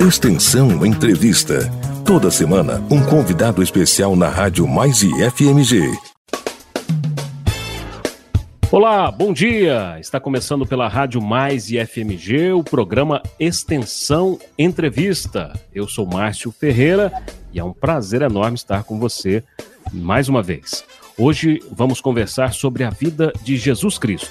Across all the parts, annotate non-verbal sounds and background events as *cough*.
Extensão Entrevista. Toda semana, um convidado especial na Rádio Mais e FMG. Olá, bom dia! Está começando pela Rádio Mais e FMG o programa Extensão Entrevista. Eu sou Márcio Ferreira e é um prazer enorme estar com você mais uma vez. Hoje vamos conversar sobre a vida de Jesus Cristo.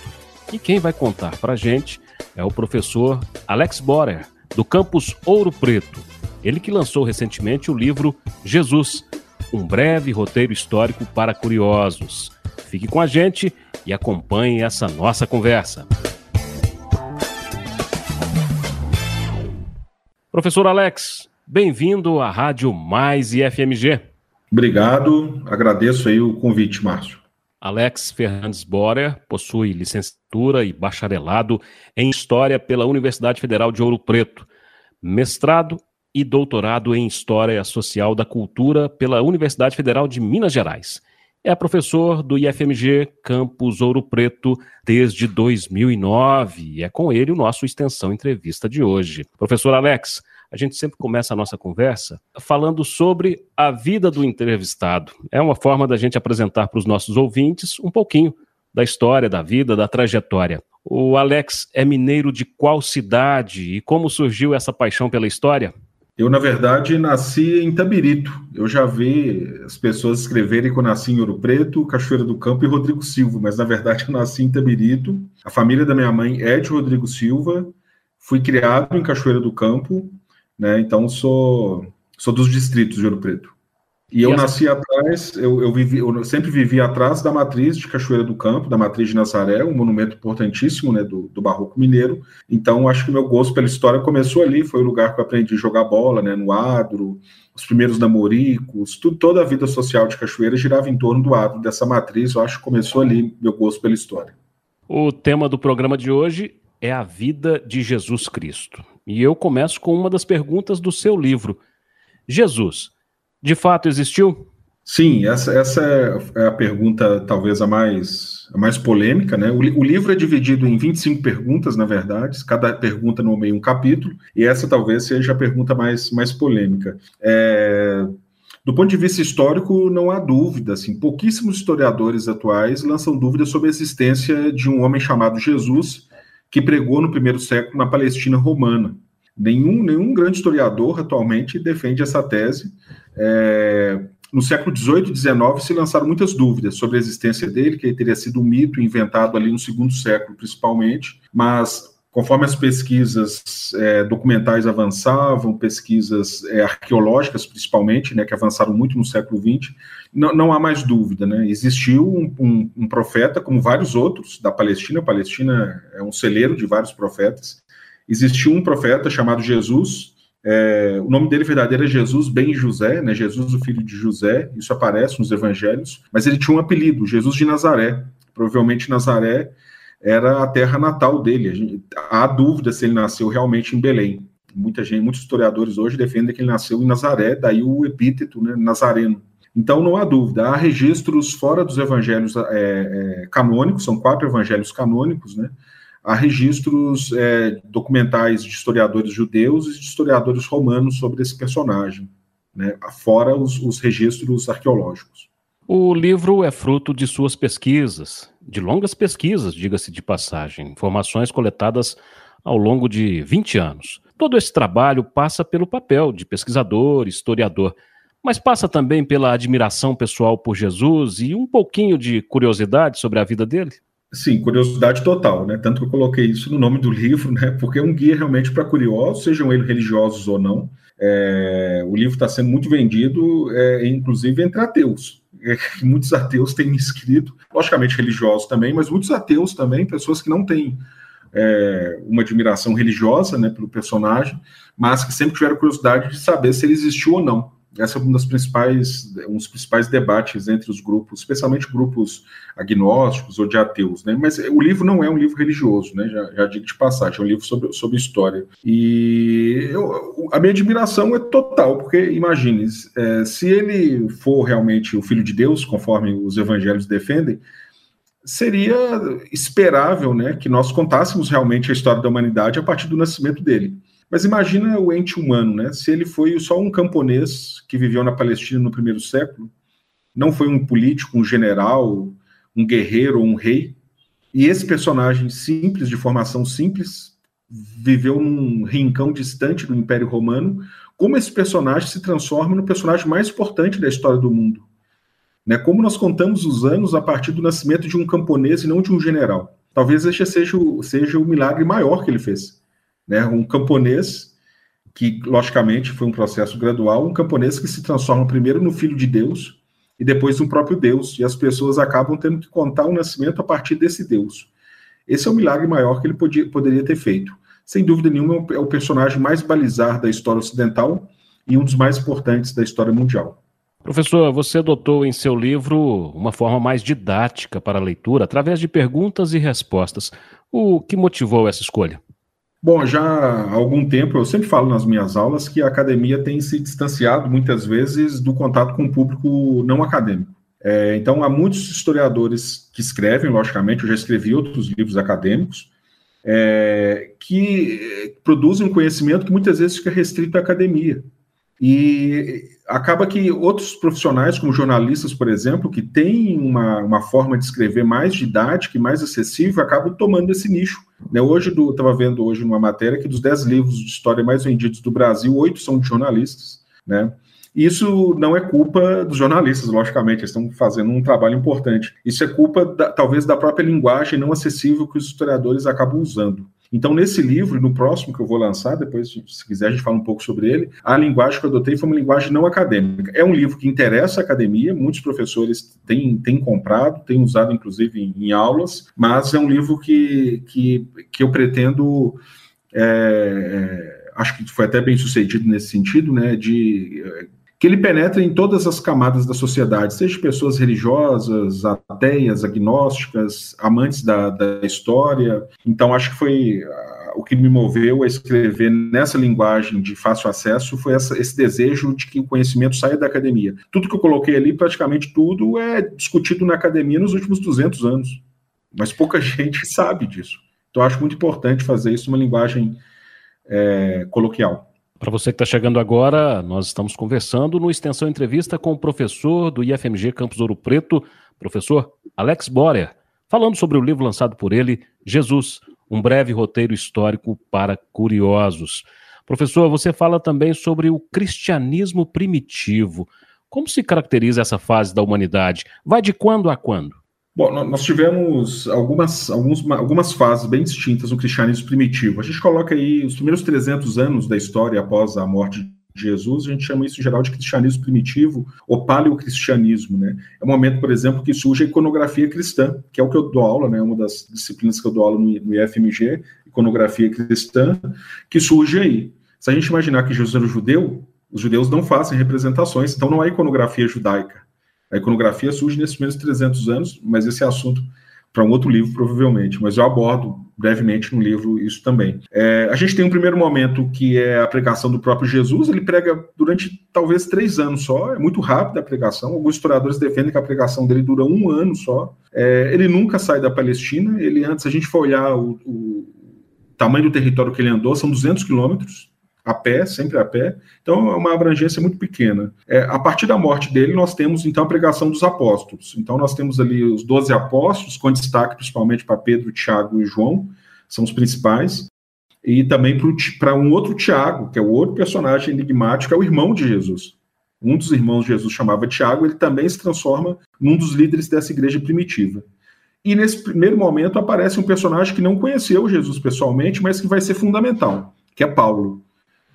E quem vai contar para gente é o professor Alex Borer, do campus Ouro Preto. Ele que lançou recentemente o livro Jesus, um breve roteiro histórico para curiosos. Fique com a gente e acompanhe essa nossa conversa. Professor Alex, bem-vindo à Rádio Mais e FMG. Obrigado, agradeço aí o convite, Márcio. Alex Fernandes Borer possui licenciatura e bacharelado em História pela Universidade Federal de Ouro Preto, mestrado e doutorado em História Social da Cultura pela Universidade Federal de Minas Gerais. É professor do IFMG Campus Ouro Preto desde 2009 e é com ele o nosso Extensão Entrevista de hoje. Professor Alex, a gente sempre começa a nossa conversa falando sobre a vida do entrevistado. É uma forma da gente apresentar para os nossos ouvintes um pouquinho da história, da vida, da trajetória. O Alex é mineiro de qual cidade e como surgiu essa paixão pela história? Eu, na verdade, nasci em Tabirito. Eu já vi as pessoas escreverem que eu nasci em Ouro Preto, Cachoeira do Campo e Rodrigo Silva, mas na verdade *laughs* eu nasci em Tabirito. A família da minha mãe é de Rodrigo Silva. Fui criado em Cachoeira do Campo né? Então sou sou dos distritos de Ouro Preto. E, e eu essa... nasci atrás, eu, eu, vivi, eu sempre vivi atrás da matriz de Cachoeira do Campo, da matriz de Nazaré, um monumento importantíssimo né, do, do Barroco Mineiro. Então, acho que o meu gosto pela história começou ali, foi o lugar que eu aprendi a jogar bola, né, no adro, os primeiros namoricos, tudo, toda a vida social de Cachoeira girava em torno do adro, dessa matriz, eu acho que começou ali meu gosto pela história. O tema do programa de hoje é a vida de Jesus Cristo. E eu começo com uma das perguntas do seu livro. Jesus, de fato existiu? Sim, essa, essa é a pergunta talvez a mais, a mais polêmica, né? O, o, livro é dividido em 25 perguntas, na verdade, cada pergunta nomeia um capítulo, e essa talvez seja a pergunta mais, mais polêmica. É, do ponto de vista histórico, não há dúvida, assim, pouquíssimos historiadores atuais lançam dúvidas sobre a existência de um homem chamado Jesus, que pregou no primeiro século na Palestina romana. Nenhum, nenhum grande historiador atualmente defende essa tese. É, no século XVIII e XIX se lançaram muitas dúvidas sobre a existência dele, que ele teria sido um mito inventado ali no segundo século, principalmente, mas conforme as pesquisas é, documentais avançavam, pesquisas é, arqueológicas principalmente, né, que avançaram muito no século XX, não, não há mais dúvida, né? Existiu um, um, um, profeta, como vários outros da Palestina. A Palestina é um celeiro de vários profetas. Existiu um profeta chamado Jesus. É, o nome dele verdadeiro é Jesus ben José, né? Jesus, o filho de José. Isso aparece nos Evangelhos. Mas ele tinha um apelido, Jesus de Nazaré. Provavelmente Nazaré era a terra natal dele. Gente, há dúvida se ele nasceu realmente em Belém. Muita gente, muitos historiadores hoje defendem que ele nasceu em Nazaré, daí o epíteto, né, Nazareno. Então, não há dúvida, há registros fora dos evangelhos é, é, canônicos, são quatro evangelhos canônicos, né? Há registros é, documentais de historiadores judeus e de historiadores romanos sobre esse personagem, né? fora os, os registros arqueológicos. O livro é fruto de suas pesquisas, de longas pesquisas, diga-se de passagem, informações coletadas ao longo de 20 anos. Todo esse trabalho passa pelo papel de pesquisador, historiador mas passa também pela admiração pessoal por Jesus e um pouquinho de curiosidade sobre a vida dele? Sim, curiosidade total, né? Tanto que eu coloquei isso no nome do *laughs* livro, né? Porque é um guia realmente para curiosos, sejam eles religiosos ou não. É, o livro está sendo muito vendido, é, inclusive entre ateus. É, *laughs* muitos ateus têm escrito, logicamente religiosos também, mas muitos ateus também, pessoas que não têm é, uma admiração religiosa né, pelo personagem, mas que sempre tiveram curiosidade de saber se ele existiu ou não. Essa é uma das principais, um dos principais debates entre os grupos, especialmente grupos agnósticos ou de ateus, né? Mas o livro não é um livro religioso, né? Já, já digo de passagem, é um livro sobre, sobre história. E eu, a minha admiração é total, porque imagine, é, se ele for realmente o filho de Deus, conforme os evangelhos defendem, seria esperável, né, que nós contássemos realmente a história da humanidade a partir do nascimento dele Mas imagina o ente humano, né? Se ele foi só um camponês que viveu na Palestina no primeiro século, não foi um político, um general, um guerreiro, um rei, e esse personagem simples, de formação simples, viveu num rincão distante do Império Romano, como esse personagem se transforma no personagem mais importante da história do mundo. Né? Como nós contamos os anos a partir do nascimento de um camponês e não de um general. Talvez este seja o, seja o milagre maior que ele fez né? Um camponês que, logicamente, foi um processo gradual, um camponês que se transforma primeiro no filho de Deus e depois no próprio Deus, e as pessoas acabam tendo que contar o nascimento a partir desse Deus. Esse é o milagre maior que ele podia, poderia ter feito. Sem dúvida nenhuma, é o personagem mais balizar da história ocidental e um dos mais importantes da história mundial. Professor, você adotou em seu livro uma forma mais didática para a leitura, através de perguntas e respostas. O que motivou essa escolha? Bom, já há algum tempo eu sempre falo nas minhas aulas que a academia tem se distanciado muitas vezes do contato com o público não acadêmico. É, então, há muitos historiadores que escrevem, logicamente, eu já escrevi outros livros acadêmicos, é, que produzem um conhecimento que muitas vezes fica restrito à academia. E acaba que outros profissionais, como jornalistas, por exemplo, que têm uma, uma forma de escrever mais didática e mais acessível, acabam tomando esse nicho. Né? Hoje, estava vendo hoje numa matéria que dos 10 livros de história mais vendidos do Brasil, oito são de jornalistas. Né? Isso não é culpa dos jornalistas, logicamente, eles estão fazendo um trabalho importante. Isso é culpa, da, talvez, da própria linguagem não acessível que os historiadores acabam usando. Então, nesse livro, e no próximo que eu vou lançar, depois, se quiser, a gente fala um pouco sobre ele, a linguagem que eu adotei foi uma linguagem não acadêmica. É um livro que interessa a academia, muitos professores têm, têm comprado, têm usado, inclusive, em, em aulas, mas é um livro que, que, que eu pretendo. É, é acho que foi até bem sucedido nesse sentido, né, de que ele penetra em todas as camadas da sociedade, seja pessoas religiosas, ateias, agnósticas, amantes da, da história. Então, acho que foi uh, o que me moveu a escrever nessa linguagem de fácil acesso foi essa, esse desejo de que o conhecimento saia da academia. Tudo que eu coloquei ali, praticamente tudo, é discutido na academia nos últimos 200 anos, mas pouca *laughs* gente sabe disso. Então, acho muito importante fazer isso numa linguagem é, coloquial. Para você que está chegando agora, nós estamos conversando no Extensão Entrevista com o professor do IFMG Campus Ouro Preto, professor Alex Borer, falando sobre o livro lançado por ele, Jesus, um breve roteiro histórico para curiosos. Professor, você fala também sobre o cristianismo primitivo. Como se caracteriza essa fase da humanidade? Vai de quando a quando? Bom, nós tivemos algumas, alguns, algumas fases bem distintas no cristianismo primitivo. A gente coloca aí os primeiros 300 anos da história após a morte de Jesus, a gente chama isso em geral de cristianismo primitivo ou paleocristianismo, né? É um momento, por exemplo, que surge a iconografia cristã, que é o que eu dou aula, né? Uma das disciplinas que eu dou aula no, no IFMG, iconografia cristã, que surge aí. Se a gente imaginar que Jesus era judeu, os judeus não fazem representações, então não há iconografia judaica. A iconografia surge nesses primeiros 300 anos, mas esse é assunto para um outro livro, provavelmente. Mas eu abordo brevemente no livro isso também. É, a gente tem um primeiro momento que é a pregação do próprio Jesus. Ele prega durante talvez três anos só. É muito rápida a pregação. Alguns historiadores defendem que a pregação dele dura um ano só. É, ele nunca sai da Palestina. Ele antes, a gente for olhar o, o tamanho do território que ele andou, são 200 quilômetros a pé, sempre a pé. Então, é uma abrangência muito pequena. É, a partir da morte dele, nós temos, então, a pregação dos apóstolos. Então, nós temos ali os doze apóstolos, com destaque principalmente para Pedro, Tiago e João, são os principais. E também para um outro Tiago, que é o outro personagem enigmático, é o irmão de Jesus. Um dos irmãos de Jesus chamava Tiago, ele também se transforma num dos líderes dessa igreja primitiva. E nesse primeiro momento aparece um personagem que não conheceu Jesus pessoalmente, mas que vai ser fundamental, que é Paulo.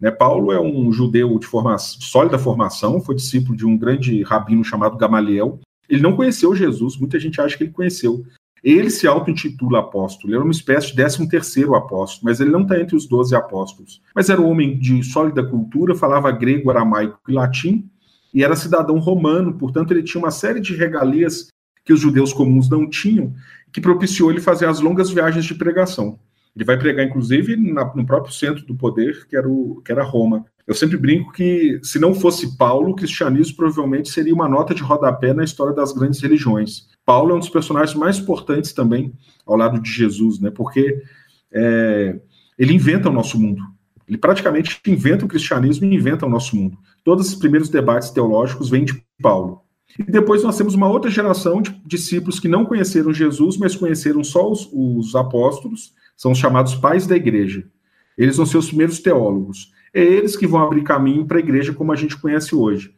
Né, Paulo é um judeu de, formação, de sólida formação, foi discípulo de um grande rabino chamado Gamaliel. Ele não conheceu Jesus, muita gente acha que ele conheceu. Ele se auto-intitula apóstolo, ele era uma espécie de 13 terceiro apóstolo, mas ele não está entre os doze apóstolos. Mas era um homem de sólida cultura, falava grego, aramaico e latim, e era cidadão romano, portanto ele tinha uma série de regalias que os judeus comuns não tinham, que propiciou ele fazer as longas viagens de pregação. Ele vai pregar, inclusive, na, no próprio centro do poder, que era, o, que era Roma. Eu sempre brinco que, se não fosse Paulo, o cristianismo provavelmente seria uma nota de rodapé na história das grandes religiões. Paulo é um dos personagens mais importantes também, ao lado de Jesus, né? porque é, ele inventa o nosso mundo. Ele praticamente inventa o cristianismo e inventa o nosso mundo. Todos os primeiros debates teológicos vêm de Paulo. E depois nós temos uma outra geração de discípulos que não conheceram Jesus, mas conheceram só os, os apóstolos, são os chamados pais da igreja. Eles vão ser os primeiros teólogos. É eles que vão abrir caminho para a igreja como a gente conhece hoje.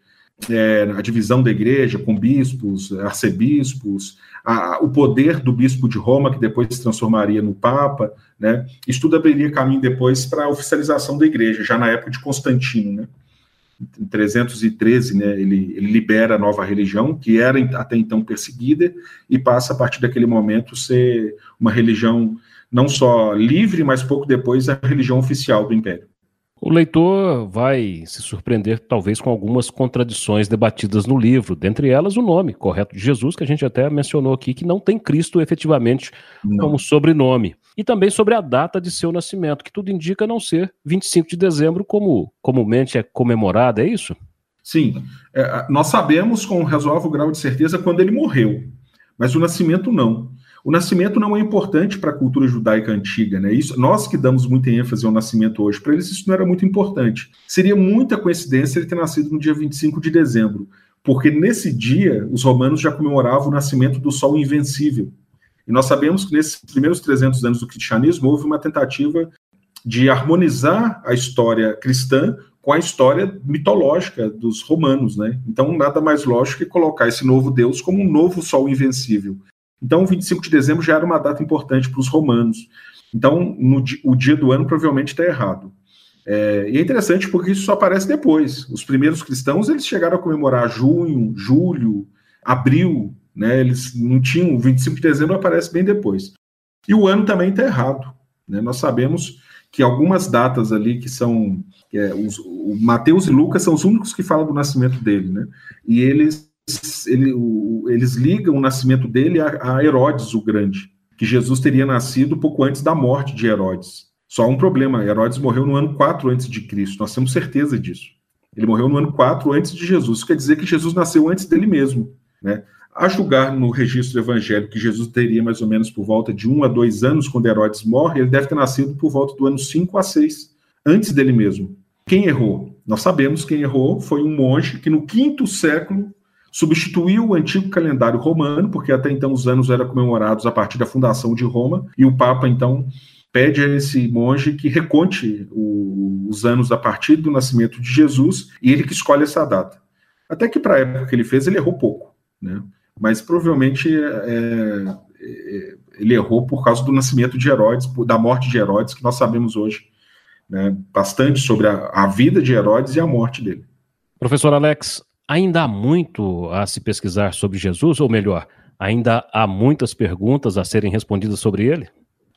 É, a divisão da igreja com bispos, arcebispos, a, o poder do bispo de Roma, que depois se transformaria no Papa, né? Isso tudo abriria caminho depois para a oficialização da igreja, já na época de Constantino, né? Em 313, né, ele, ele libera a nova religião, que era até então perseguida, e passa a partir daquele momento ser uma religião não só livre, mas pouco depois a religião oficial do império. O leitor vai se surpreender, talvez, com algumas contradições debatidas no livro, dentre elas o nome correto de Jesus, que a gente até mencionou aqui, que não tem Cristo efetivamente não. como sobrenome. E também sobre a data de seu nascimento, que tudo indica não ser 25 de dezembro, como comumente é comemorado, é isso? Sim. É, nós sabemos com razoável grau de certeza quando ele morreu, mas o nascimento não. O nascimento não é importante para a cultura judaica antiga, né? Isso, nós que damos muita ênfase ao nascimento hoje, para eles isso não era muito importante. Seria muita coincidência ele ter nascido no dia 25 de dezembro, porque nesse dia os romanos já comemoravam o nascimento do Sol Invencível. E nós sabemos que nesses primeiros 300 anos do cristianismo houve uma tentativa de harmonizar a história cristã com a história mitológica dos romanos, né? Então, nada mais lógico que colocar esse novo Deus como um novo sol invencível. Então, 25 de dezembro já era uma data importante para os romanos. Então, no, o dia do ano provavelmente está errado. É, e é interessante porque isso só aparece depois. Os primeiros cristãos eles chegaram a comemorar junho, julho, abril, né? Eles não tinham. 25 de dezembro aparece bem depois. E o ano também está errado. Né? Nós sabemos que algumas datas ali que são. É, os, o Mateus e Lucas são os únicos que falam do nascimento dele, né? E eles ele, eles ligam o nascimento dele a, a, Herodes o Grande, que Jesus teria nascido pouco antes da morte de Herodes. Só um problema: Herodes morreu no ano 4 antes de Cristo, nós temos certeza disso. Ele morreu no ano 4 antes de Jesus. Isso quer dizer que Jesus nasceu antes dele mesmo. Né? A julgar no registro evangélico que Jesus teria mais ou menos por volta de um a dois anos quando Herodes morre, ele deve ter nascido por volta do ano 5 a 6, antes dele mesmo. Quem errou? Nós sabemos quem errou foi um monge que no quinto século substituiu o antigo calendário romano, porque até então os anos eram comemorados a partir da fundação de Roma, e o Papa então pede a esse monge que reconte o, os anos a partir do nascimento de Jesus, e ele que escolhe essa data. Até que para a época que ele fez, ele errou pouco, né? mas provavelmente é, é, ele errou por causa do nascimento de Herodes, da morte de Herodes, que nós sabemos hoje né, bastante sobre a, a vida de Herodes e a morte dele. Professor Alex, Ainda há muito a se pesquisar sobre Jesus, ou melhor, ainda há muitas perguntas a serem respondidas sobre ele?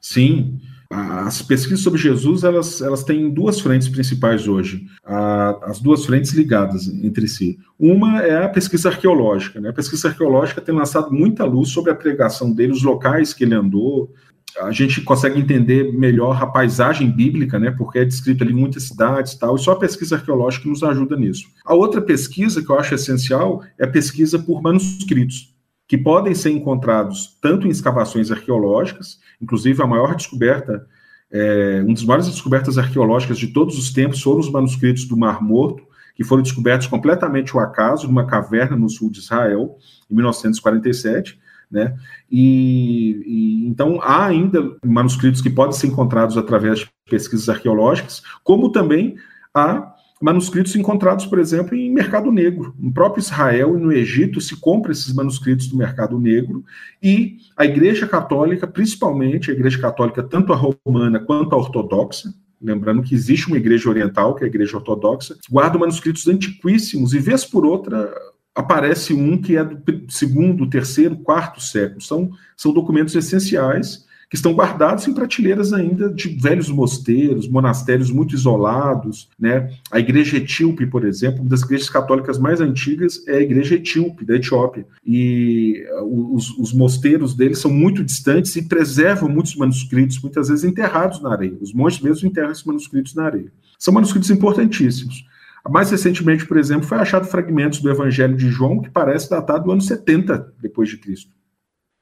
Sim. As pesquisas sobre Jesus elas, elas têm duas frentes principais hoje, as duas frentes ligadas entre si. Uma é a pesquisa arqueológica. Né? A pesquisa arqueológica tem lançado muita luz sobre a pregação dele, os locais que ele andou, a gente consegue entender melhor a paisagem bíblica, né, porque é descrito ali muitas cidades e tal, e só a pesquisa arqueológica nos ajuda nisso. A outra pesquisa que eu acho essencial é a pesquisa por manuscritos, que podem ser encontrados tanto em escavações arqueológicas, inclusive a maior descoberta, é, uma das maiores descobertas arqueológicas de todos os tempos foram os manuscritos do Mar Morto, que foram descobertos completamente ao acaso numa caverna no sul de Israel, em 1947, né? E, e, então há ainda manuscritos que podem ser encontrados através de pesquisas arqueológicas, como também há manuscritos encontrados, por exemplo, em mercado negro. No próprio Israel e no Egito se compra esses manuscritos do mercado negro e a Igreja Católica, principalmente a Igreja Católica tanto a romana quanto a ortodoxa, lembrando que existe uma igreja oriental, que é a igreja ortodoxa, guarda manuscritos antiquíssimos e vez por outra aparece um que é do segundo, terceiro, quarto século. São, são documentos essenciais que estão guardados em prateleiras ainda de velhos mosteiros, monastérios muito isolados, né? A igreja etíope, por exemplo, uma das igrejas católicas mais antigas é a igreja etíope da Etiópia. E uh, os, os mosteiros deles são muito distantes e preservam muitos manuscritos, muitas vezes enterrados na areia. Os monges mesmo enterram esses manuscritos na areia. São manuscritos importantíssimos. Mais recentemente, por exemplo, foi achado fragmentos do Evangelho de João que parece datado do ano 70 depois de Cristo.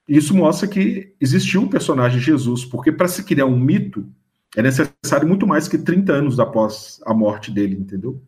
Isso mostra que existiu um personagem Jesus, porque para se criar um mito, É necessário muito mais que 30 anos após a morte dele, entendeu?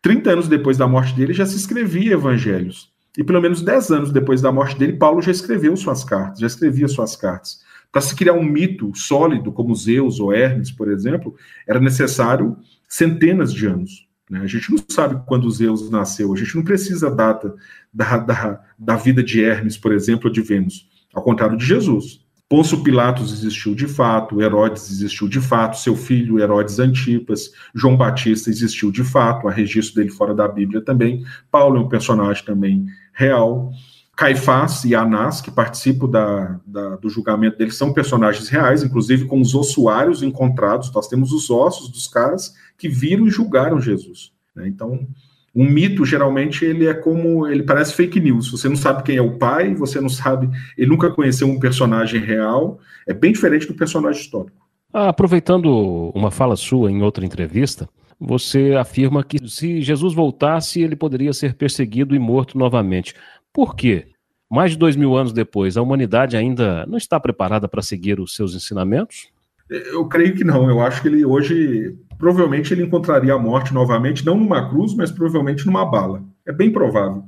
30 anos depois da morte dele já se escrevia evangelhos. E pelo menos 10 anos depois da morte dele, Paulo já escreveu suas cartas, já escrevia suas cartas. Para se criar um mito sólido, como Zeus ou Hermes, por exemplo, era necessário centenas de anos. Né? A gente não sabe quando Zeus nasceu, a gente não precisa a data da, da, da vida de Hermes, por exemplo, ou de Vênus, ao contrário de Jesus. Pôncio Pilatos existiu de fato, Herodes existiu de fato, seu filho Herodes Antipas, João Batista existiu de fato, há registro dele fora da Bíblia também. Paulo é um personagem também real. Caifás e Anás, que participam da, da, do julgamento deles, são personagens reais, inclusive com os ossuários encontrados. Nós temos os ossos dos caras que viram e julgaram Jesus. Né? Então, um mito geralmente ele é como ele parece fake news. Você não sabe quem é o pai, você não sabe, ele nunca conheceu um personagem real. É bem diferente do personagem histórico. Ah, aproveitando uma fala sua em outra entrevista, você afirma que se Jesus voltasse, ele poderia ser perseguido e morto novamente. Por quê? Mais de dois mil anos depois, a humanidade ainda não está preparada para seguir os seus ensinamentos? Eu creio que não. Eu acho que ele hoje, provavelmente, ele encontraria a morte novamente, não numa cruz, mas provavelmente numa bala. É bem provável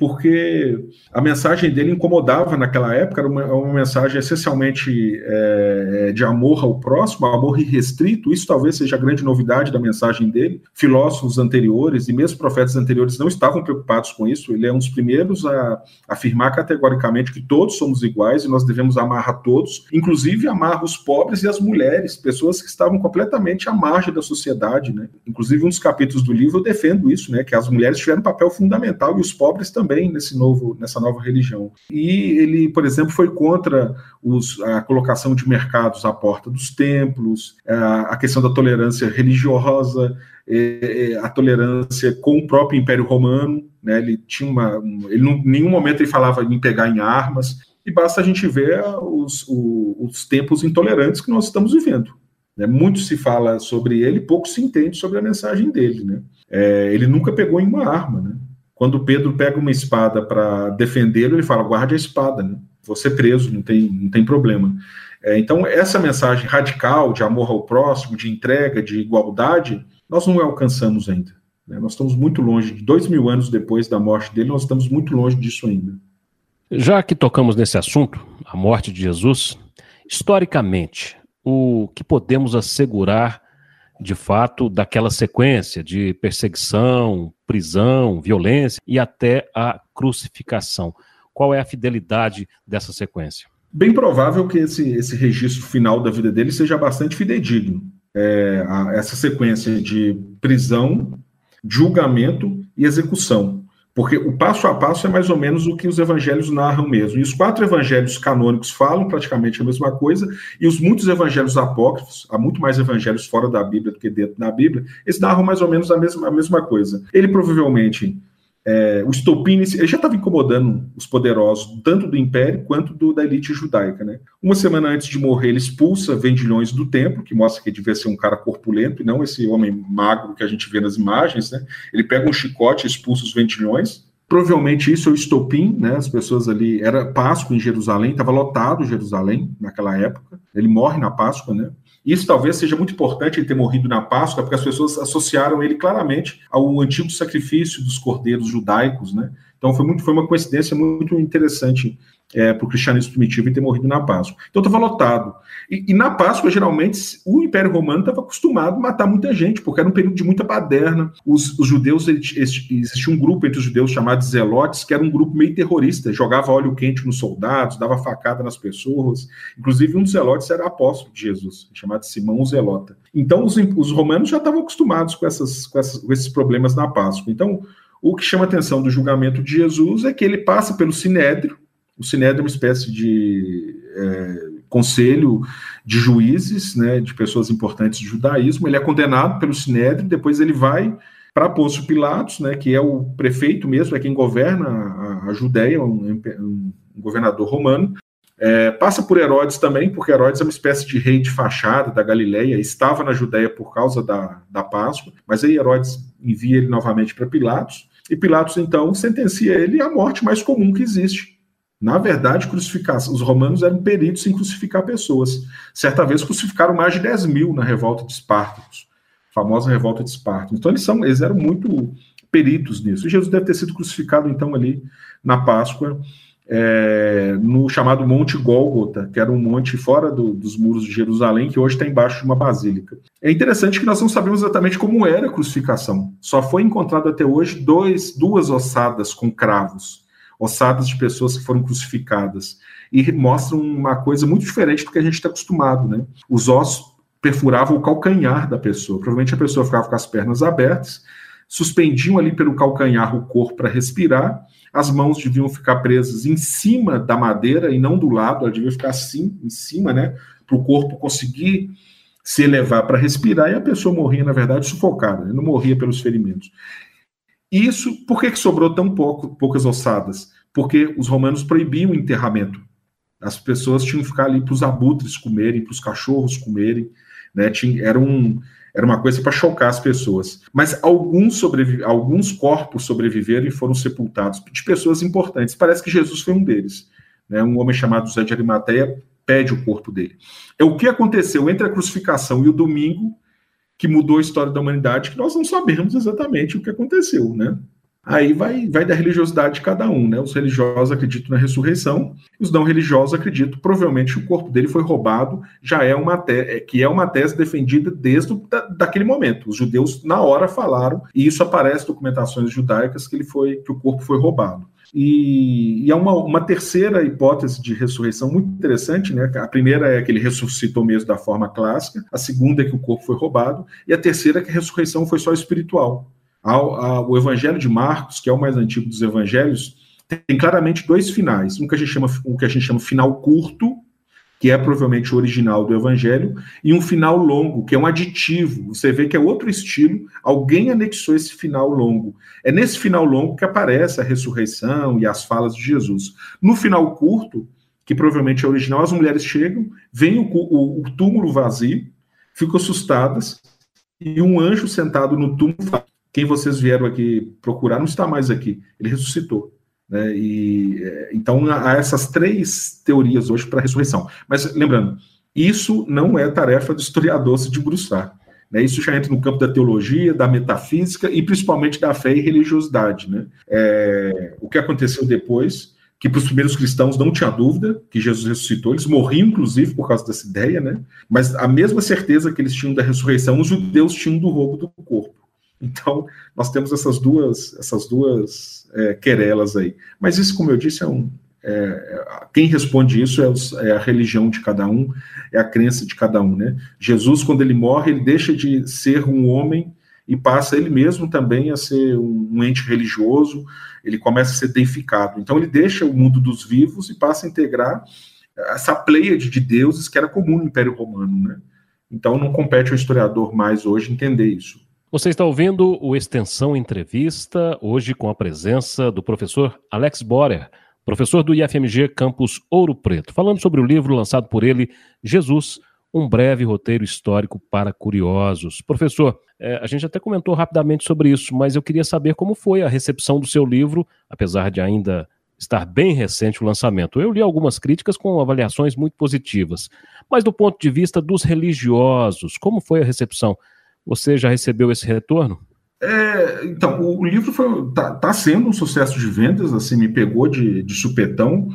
porque a mensagem dele incomodava naquela época, era uma, uma mensagem essencialmente é, de amor ao próximo, amor irrestrito, isso talvez seja a grande novidade da mensagem dele. Filósofos anteriores e mesmo profetas anteriores não estavam preocupados com isso, ele é um dos primeiros a afirmar categoricamente que todos somos iguais e nós devemos amar a todos, inclusive amar os pobres e as mulheres, pessoas que estavam completamente à margem da sociedade, né? Inclusive um dos capítulos do livro eu defendo isso, né, que as mulheres tiveram um papel fundamental e os pobres também também nesse novo, nessa nova religião. E ele, por exemplo, foi contra os, a colocação de mercados à porta dos templos, a, questão da tolerância religiosa, a tolerância com o próprio Império Romano. Né? Ele tinha uma, ele em nenhum momento ele falava em pegar em armas. E basta a gente ver os, os, os tempos intolerantes que nós estamos vivendo. Né? Muito se fala sobre ele, pouco se entende sobre a mensagem dele. Né? É, ele nunca pegou em uma arma. Né? Quando Pedro pega uma espada para defendê-lo, ele fala: guarde a espada, né? Você preso, não tem, não tem problema. É, então, essa mensagem radical de amor ao próximo, de entrega, de igualdade, nós não alcançamos ainda. Né? Nós estamos muito longe, dois mil anos depois da morte dele, nós estamos muito longe disso ainda. Já que tocamos nesse assunto, a morte de Jesus, historicamente, o que podemos assegurar de fato, daquela sequência de perseguição, prisão, violência e até a crucificação. Qual é a fidelidade dessa sequência? Bem provável que esse, esse registro final da vida dele seja bastante fidedigno. É, a, essa sequência de prisão, julgamento e execução. Porque o passo a passo é mais ou menos o que os evangelhos narram mesmo. E os quatro evangelhos canônicos falam praticamente a mesma coisa, e os muitos evangelhos apócrifos, há muito mais evangelhos fora da Bíblia do que dentro da Bíblia, eles narram mais ou menos a mesma, a mesma coisa. Ele provavelmente é, o estopim, ele já estava incomodando os poderosos, tanto do império quanto do, da elite judaica. Né? Uma semana antes de morrer, ele expulsa vendilhões do templo, que mostra que ele devia ser um cara corpulento e não esse homem magro que a gente vê nas imagens. Né? Ele pega um chicote e expulsa os vendilhões. Provavelmente isso é o estopim, né? As pessoas ali. Era Páscoa em Jerusalém, estava lotado Jerusalém naquela época. Ele morre na Páscoa, né? Isso talvez seja muito importante ele ter morrido na Páscoa, porque as pessoas associaram ele claramente ao antigo sacrifício dos cordeiros judaicos, né? Então foi, muito, foi uma coincidência muito interessante é, para o cristianismo primitivo em ter morrido na Páscoa. Então estava lotado. E, e, na Páscoa, geralmente, o Império Romano estava acostumado a matar muita gente, porque era um período de muita baderna. Os, os judeus, existia um grupo entre os judeus chamado Zelotes, que era um grupo meio terrorista, jogava óleo quente nos soldados, dava facada nas pessoas. Inclusive, um dos Zelotes era apóstolo de Jesus, chamado Simão Zelota. Então, os, os romanos já estavam acostumados com, essas, com, essas, com esses problemas na Páscoa. Então, o que chama a atenção do julgamento de Jesus é que ele passa pelo Sinédrio, o Sinédrio é uma espécie de é, conselho de juízes, né, de pessoas importantes do judaísmo. Ele é condenado pelo Sinédrio, depois ele vai para Pôncio Pilatos, né, que é o prefeito mesmo, é quem governa a, a Judéia, um, um, governador romano. É, passa por Herodes também, porque Herodes é uma espécie de rei de fachada da Galileia, estava na Judéia por causa da, da Páscoa, mas aí Herodes envia ele novamente para Pilatos, e Pilatos então sentencia ele à morte mais comum que existe, Na verdade, crucificação, os romanos eram peritos em crucificar pessoas. Certa vez crucificaram mais de 10 mil na revolta de Espartacus, famosa revolta de Espartacus. Então eles, são, eles eram muito peritos nisso. E Jesus deve ter sido crucificado então ali na Páscoa, é, no chamado Monte Gólgota, que era um monte fora do, dos muros de Jerusalém, que hoje está embaixo de uma basílica. É interessante que nós não sabemos exatamente como era a crucificação. Só foi encontrado até hoje dois, duas ossadas com cravos ossadas de pessoas que foram crucificadas. E mostram uma coisa muito diferente do que a gente está acostumado, né? Os ossos perfuravam o calcanhar da pessoa. Provavelmente a pessoa ficava com as pernas abertas, suspendiam ali pelo calcanhar o corpo para respirar, as mãos deviam ficar presas em cima da madeira e não do lado, ela devia ficar assim, em cima, né? Para o corpo conseguir se elevar para respirar, e a pessoa morria, na verdade, sufocada, né? não morria pelos ferimentos. Isso, por que, que sobrou tão pouco, poucas ossadas? Porque os romanos proibiam o enterramento. As pessoas tinham que ficar ali para os abutres comerem, para os cachorros comerem, né? Tinha, era, um, era uma coisa para chocar as pessoas. Mas alguns, alguns corpos sobreviveram e foram sepultados, de pessoas importantes. Parece que Jesus foi um deles. Né? Um homem chamado José de Arimateia pede o corpo dele. É o que aconteceu entre a crucificação e o domingo que mudou a história da humanidade, que nós não sabemos exatamente o que aconteceu, né? Aí vai, vai da religiosidade de cada um, né? Os religiosos acreditam na ressurreição, os não religiosos acreditam provavelmente que o corpo dele foi roubado, já é uma tese, é, que é uma tese defendida desde da, daquele momento. Os judeus na hora falaram, e isso aparece em documentações judaicas que ele foi que o corpo foi roubado. E, e há uma, uma, terceira hipótese de ressurreição muito interessante, né? A primeira é que ele ressuscitou mesmo da forma clássica, a segunda é que o corpo foi roubado, e a terceira é que a ressurreição foi só espiritual. o Evangelho de Marcos, que é o mais antigo dos evangelhos, tem claramente dois finais. Um que a gente chama, um que a gente chama final curto, que é provavelmente o original do Evangelho, e um final longo, que é um aditivo. Você vê que é outro estilo, alguém anexou esse final longo. É nesse final longo que aparece a ressurreição e as falas de Jesus. No final curto, que provavelmente é original, as mulheres chegam, vem o, o, o túmulo vazio, ficam assustadas, e um anjo sentado no túmulo fala: Quem vocês vieram aqui procurar não está mais aqui, ele ressuscitou. Né? E, é, então, há essas três teorias hoje para a ressurreição. Mas, lembrando, isso não é tarefa do historiador se debruçar. Né? Isso já entra no campo da teologia, da metafísica e principalmente da fé e religiosidade. Né? É, o que aconteceu depois, que para os primeiros cristãos não tinha dúvida que Jesus ressuscitou, eles morriam, inclusive, por causa dessa ideia, né? mas a mesma certeza que eles tinham da ressurreição, os judeus tinham do roubo do corpo. Então, nós temos essas duas, essas duas é, querelas aí. Mas isso, como eu disse, é um. É, quem responde isso é, os, é, a religião de cada um, é a crença de cada um, né? Jesus, quando ele morre, ele deixa de ser um homem e passa ele mesmo também a ser um, ente religioso, ele começa a ser deificado. Então, ele deixa o mundo dos vivos e passa a integrar essa pleiade de deuses que era comum no Império Romano, né? Então, não compete ao historiador mais hoje entender isso. Você está ouvindo o Extensão Entrevista, hoje com a presença do professor Alex Borer, professor do IFMG Campus Ouro Preto, falando sobre o livro lançado por ele, Jesus, um breve roteiro histórico para curiosos. Professor, é, a gente até comentou rapidamente sobre isso, mas eu queria saber como foi a recepção do seu livro, apesar de ainda estar bem recente o lançamento. Eu li algumas críticas com avaliações muito positivas, mas do ponto de vista dos religiosos, como foi a recepção? Você já recebeu esse retorno? É, então, o livro está tá sendo um sucesso de vendas, assim, me pegou de, de supetão.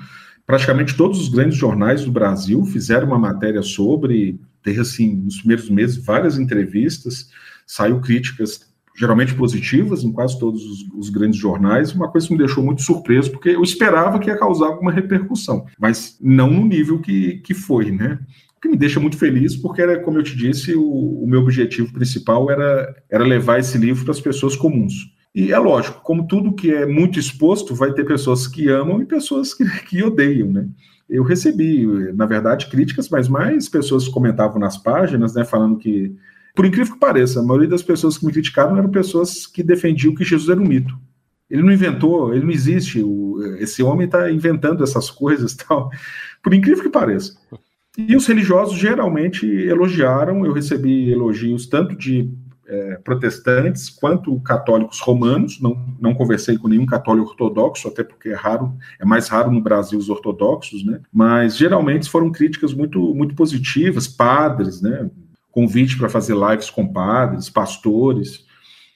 Praticamente todos os grandes jornais do Brasil fizeram uma matéria sobre, teve, assim, nos primeiros meses, várias entrevistas, saiu críticas geralmente positivas em quase todos os, os, grandes jornais, uma coisa que me deixou muito surpreso, porque eu esperava que ia causar alguma repercussão, mas não no nível que, que foi, né? Que me deixa muito feliz, porque era, como eu te disse, o, o meu objetivo principal era, era levar esse livro para as pessoas comuns. E é lógico, como tudo que é muito exposto, vai ter pessoas que amam e pessoas que, *laughs* que odeiam, né? Eu recebi, na verdade, críticas, mas mais pessoas comentavam nas páginas, né, falando que, por incrível que pareça, a maioria das pessoas que me criticaram eram pessoas que defendiam que Jesus era um mito. Ele não inventou, ele não existe. O, esse homem está inventando essas coisas, tal. Por incrível que pareça. E os religiosos geralmente elogiaram, eu recebi elogios tanto de é, protestantes quanto católicos romanos. Não, não conversei com nenhum católico ortodoxo, até porque é raro, é mais raro no Brasil os ortodoxos, né? Mas geralmente foram críticas muito, muito positivas, padres, né? Convite para fazer lives com padres, pastores.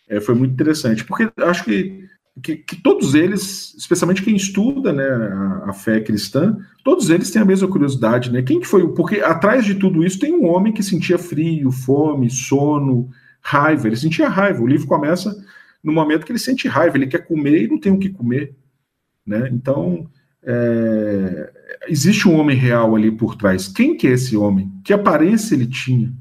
É, foi muito interessante, porque acho que, que, que, todos eles, especialmente quem estuda né, a, a, fé cristã, todos eles têm a mesma curiosidade, né? Quem que foi? Porque atrás de tudo isso tem um homem que sentia frio, fome, sono, raiva. Ele sentia raiva. O livro começa no momento que ele sente raiva, ele quer comer e não tem o que comer. Né? Então, é, existe um homem real ali por trás. Quem que é esse homem? Que aparência ele tinha?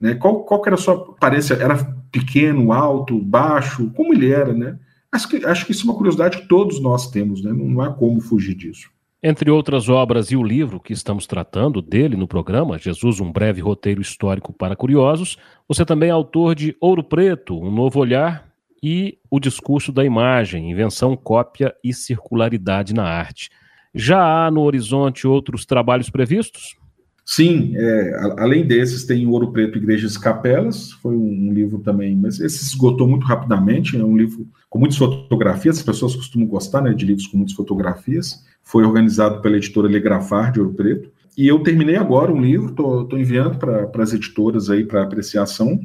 Né? Qual, qual era a sua aparência? Era pequeno, alto, baixo? Como ele era? Né? Acho, que, acho que isso é uma curiosidade que todos nós temos, né? não, há como fugir disso. Entre outras obras e o livro que estamos tratando dele no programa, Jesus, um breve roteiro histórico para curiosos, você também é autor de Ouro Preto, um novo olhar e o discurso da imagem, invenção, cópia e circularidade na arte. Já há no horizonte outros trabalhos previstos? Sim, é, além desses, tem Ouro Preto, Igrejas e Capelas, foi um, um, livro também, mas esse se esgotou muito rapidamente, é um livro com muitas fotografias, as pessoas costumam gostar né, de livros com muitas fotografias, foi organizado pela editora Legrafar de Ouro Preto, e eu terminei agora um livro, estou enviando para as editoras aí para apreciação,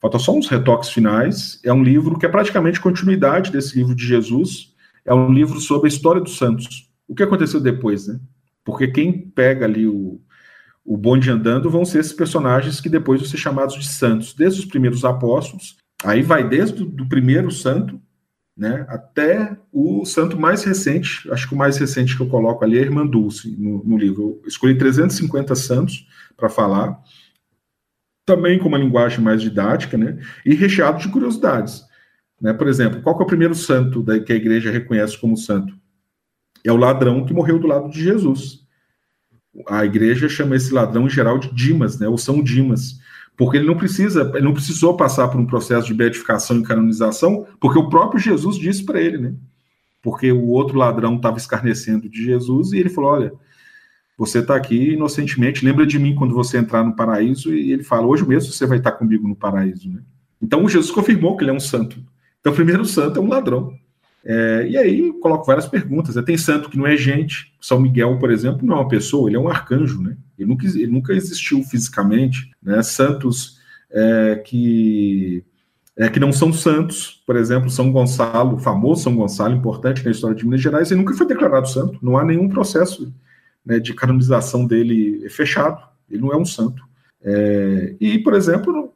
falta só uns retoques finais, é um livro que é praticamente continuidade desse livro de Jesus, é um livro sobre a história dos santos, o que aconteceu depois, né? Porque quem pega ali o, o bonde andando vão ser esses personagens que depois vão ser chamados de santos, desde os primeiros apóstolos, aí vai desde o primeiro santo, né, até o santo mais recente, acho que o mais recente que eu coloco ali é a Irmã Dulce, no, no livro. Eu escolhi 350 santos para falar, também com uma linguagem mais didática, né, e recheado de curiosidades. Né? Por exemplo, qual é o primeiro santo que a igreja reconhece como santo? É o ladrão que morreu do lado de Jesus a igreja chama esse ladrão em geral de Dimas, né, ou São Dimas, porque ele não precisa, ele não precisou passar por um processo de beatificação e canonização, porque o próprio Jesus disse para ele, né? Porque o outro ladrão estava escarnecendo de Jesus e ele falou: Olha, você está aqui inocentemente, lembra de mim quando você entrar no paraíso. E ele fala: Hoje mesmo você vai estar comigo no paraíso, né? Então Jesus confirmou que ele é um santo. Então, o primeiro santo é um ladrão. É, e aí coloco várias perguntas. Tem santo que não é gente. São Miguel, por exemplo, não é uma pessoa, ele é um arcanjo, né? Ele nunca, ele nunca existiu fisicamente. Né? Santos é, que, é, que não são santos, por exemplo, São Gonçalo, famoso São Gonçalo, importante na história de Minas Gerais, ele nunca foi declarado santo. Não há nenhum processo né, de canonização dele fechado. Ele não é um santo. É, e, por exemplo,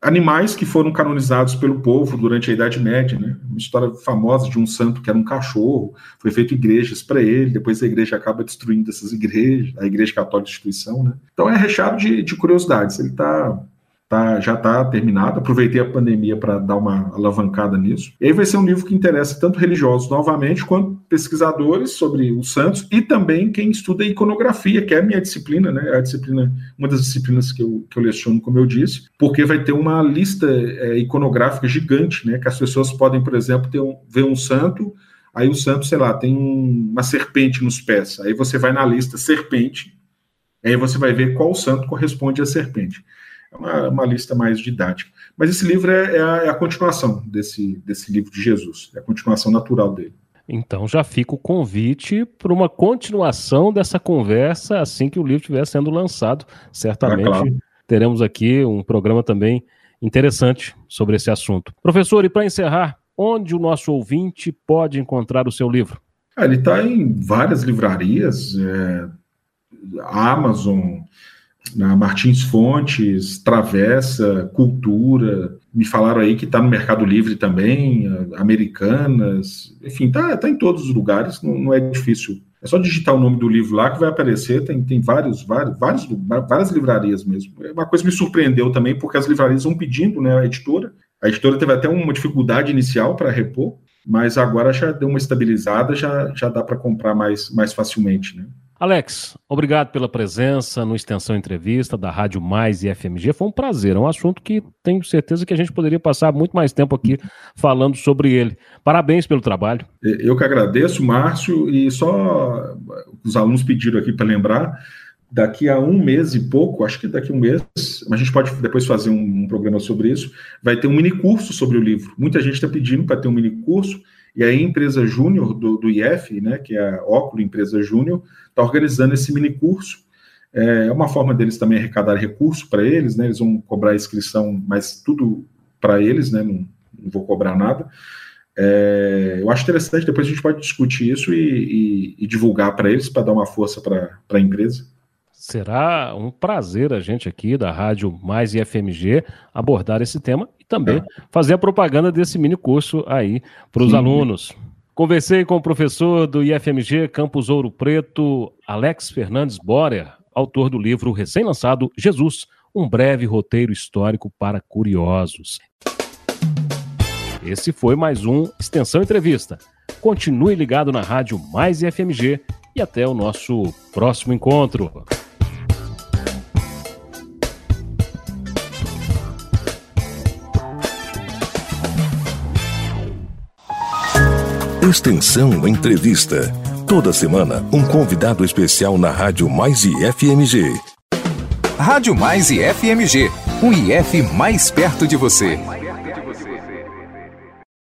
animais que foram canonizados pelo povo durante a Idade Média, né? Uma história famosa de um santo que era um cachorro, foi feito igrejas para ele, depois a igreja acaba destruindo essas igrejas, a igreja católica instituição, né? Então é recheado de, de curiosidades. Ele está tá, já está terminado. Aproveitei a pandemia para dar uma alavancada nisso. E aí vai ser um livro que interessa tanto religiosos novamente, quanto pesquisadores sobre os santos e também quem estuda iconografia, que é a minha disciplina, né? É a disciplina, uma das disciplinas que eu, que eu leciono, como eu disse, porque vai ter uma lista é, iconográfica gigante, né? Que as pessoas podem, por exemplo, ter um, ver um santo. Aí o santo, sei lá, tem uma serpente nos pés. Aí você vai na lista serpente, aí você vai ver qual santo corresponde à serpente é uma, uma lista mais didática. Mas esse livro é, é, a, é, a, continuação desse, desse livro de Jesus, é a continuação natural dele. Então já fica o convite para uma continuação dessa conversa assim que o livro estiver sendo lançado. Certamente ah, claro. teremos aqui um programa também interessante sobre esse assunto. Professor, e para encerrar, onde o nosso ouvinte pode encontrar o seu livro? Ah, ele está em várias livrarias, é, Amazon, na Martins Fontes, Travessa, Cultura, me falaram aí que está no Mercado Livre também, Americanas, enfim, está tá em todos os lugares, não, não, é difícil. É só digitar o nome do livro lá que vai aparecer, tem, tem vários, vários, vários, várias livrarias mesmo. Uma coisa me surpreendeu também, porque as livrarias vão pedindo, né, a editora. A editora teve até uma dificuldade inicial para repor, mas agora já deu uma estabilizada, já, já dá para comprar mais, mais facilmente, né? Alex, obrigado pela presença no Extensão Entrevista da Rádio Mais e FMG. Foi um prazer, é um assunto que tenho certeza que a gente poderia passar muito mais tempo aqui falando sobre ele. Parabéns pelo trabalho. Eu que agradeço, Márcio, e só os alunos pediram aqui para lembrar, daqui a um mês e pouco, acho que daqui a um mês, a gente pode depois fazer um, programa sobre isso, vai ter um mini curso sobre o livro. Muita gente está pedindo para ter um mini curso, e aí a empresa júnior do, do IF, né, que é a Óculo Empresa Júnior, está organizando esse mini curso. É uma forma deles também arrecadar recurso para eles, né? Eles vão cobrar inscrição, mas tudo para eles, né? Não, não vou cobrar nada. É, eu acho interessante, depois a gente pode discutir isso e, e, e divulgar para eles, para dar uma força para a empresa. Será um prazer a gente aqui da Rádio Mais IFMG abordar esse tema e também é. fazer a propaganda desse mini curso aí para os alunos. Conversei com o professor do IFMG Campus Ouro Preto, Alex Fernandes Borer, autor do livro recém-lançado Jesus, um breve roteiro histórico para curiosos. Esse foi mais um Extensão Entrevista. Continue ligado na Rádio Mais IFMG e até o nosso próximo encontro. Extensão Entrevista. Toda semana, um convidado especial na Rádio Mais IFMG. Rádio Mais IFMG. Um IF mais perto de você.